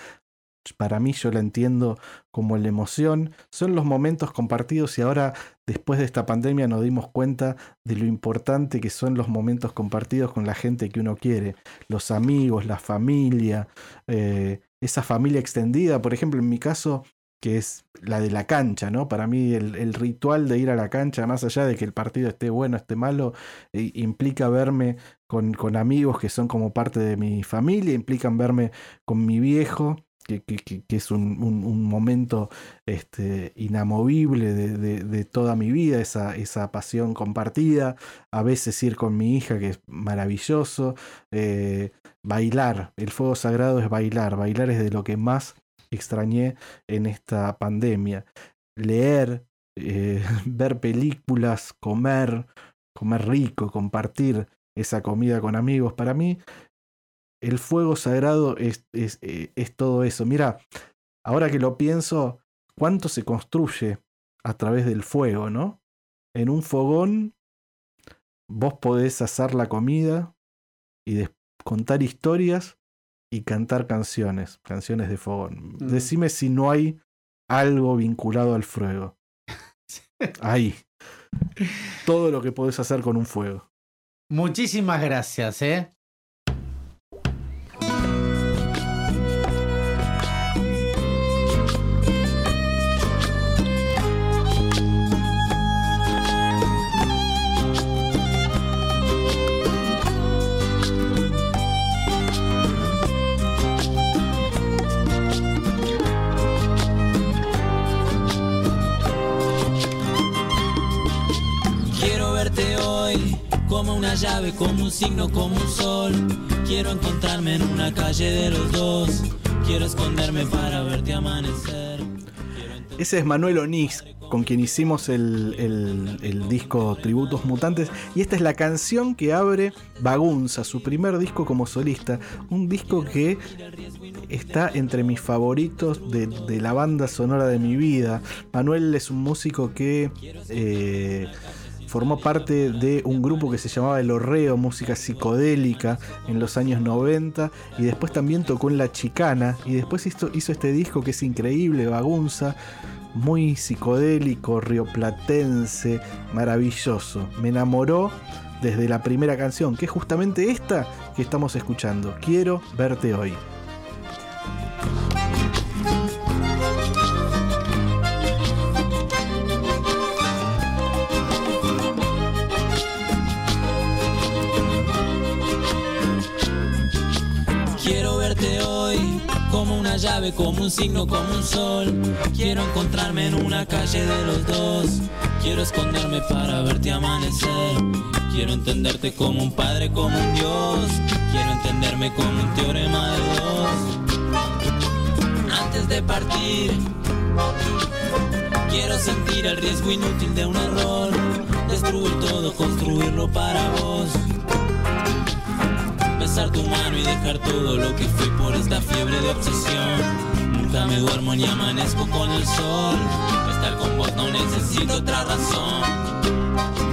para mí yo la entiendo como la emoción, son los momentos compartidos y ahora después de esta pandemia nos dimos cuenta de lo importante que son los momentos compartidos con la gente que uno quiere, los amigos, la familia, eh, esa familia extendida, por ejemplo en mi caso que es la de la cancha, ¿no? Para mí el, ritual de ir a la cancha, más allá de que el partido esté bueno, esté malo, implica verme con, con, amigos que son como parte de mi familia, implican verme con mi viejo, que, es un, momento este, inamovible de, toda mi vida, esa, esa, pasión compartida, a veces ir con mi hija, que es maravilloso, eh, bailar, el fuego sagrado es bailar, bailar es de lo que más extrañé en esta pandemia, leer, eh, [laughs] ver películas, comer, comer rico, compartir esa comida con amigos, para mí el fuego sagrado es, es, eh, es, todo eso. Mira, ahora que lo pienso, ¿cuánto se construye a través del fuego, no? En un fogón vos podés asar la comida y contar historias y cantar canciones, canciones de fogón. Mm. Decime si no hay algo vinculado al fuego. [laughs] Ahí. Todo lo que podés hacer con un fuego. Muchísimas gracias, ¿eh? Ese es Manuel Onís, con quien hicimos el, disco Tributos Mutantes. Y esta es la canción que abre Bagunza, su primer disco como solista. Un disco que está entre mis favoritos de, de la banda sonora de mi vida. Manuel es un músico que... Eh, formó parte de un grupo que se llamaba El Horreo, música psicodélica en los años 90 y después también tocó en La Chicana y después hizo, hizo este disco que es increíble, Bagunza, muy psicodélico, rioplatense, maravilloso. Me enamoró desde la primera canción, que es justamente esta que estamos escuchando, Quiero verte hoy. Llave, como un signo, como un sol. Quiero encontrarme en una calle de los dos. Quiero esconderme para verte amanecer. Quiero entenderte como un padre, como un dios. Quiero entenderme como un teorema de dos. Antes de partir, quiero sentir el riesgo inútil de un error. Destruir todo, construirlo para vos tu mano y dejar todo lo que fui por esta fiebre de obsesión. Nunca me duermo ni amanezco con el sol. estar con vos no necesito otra razón.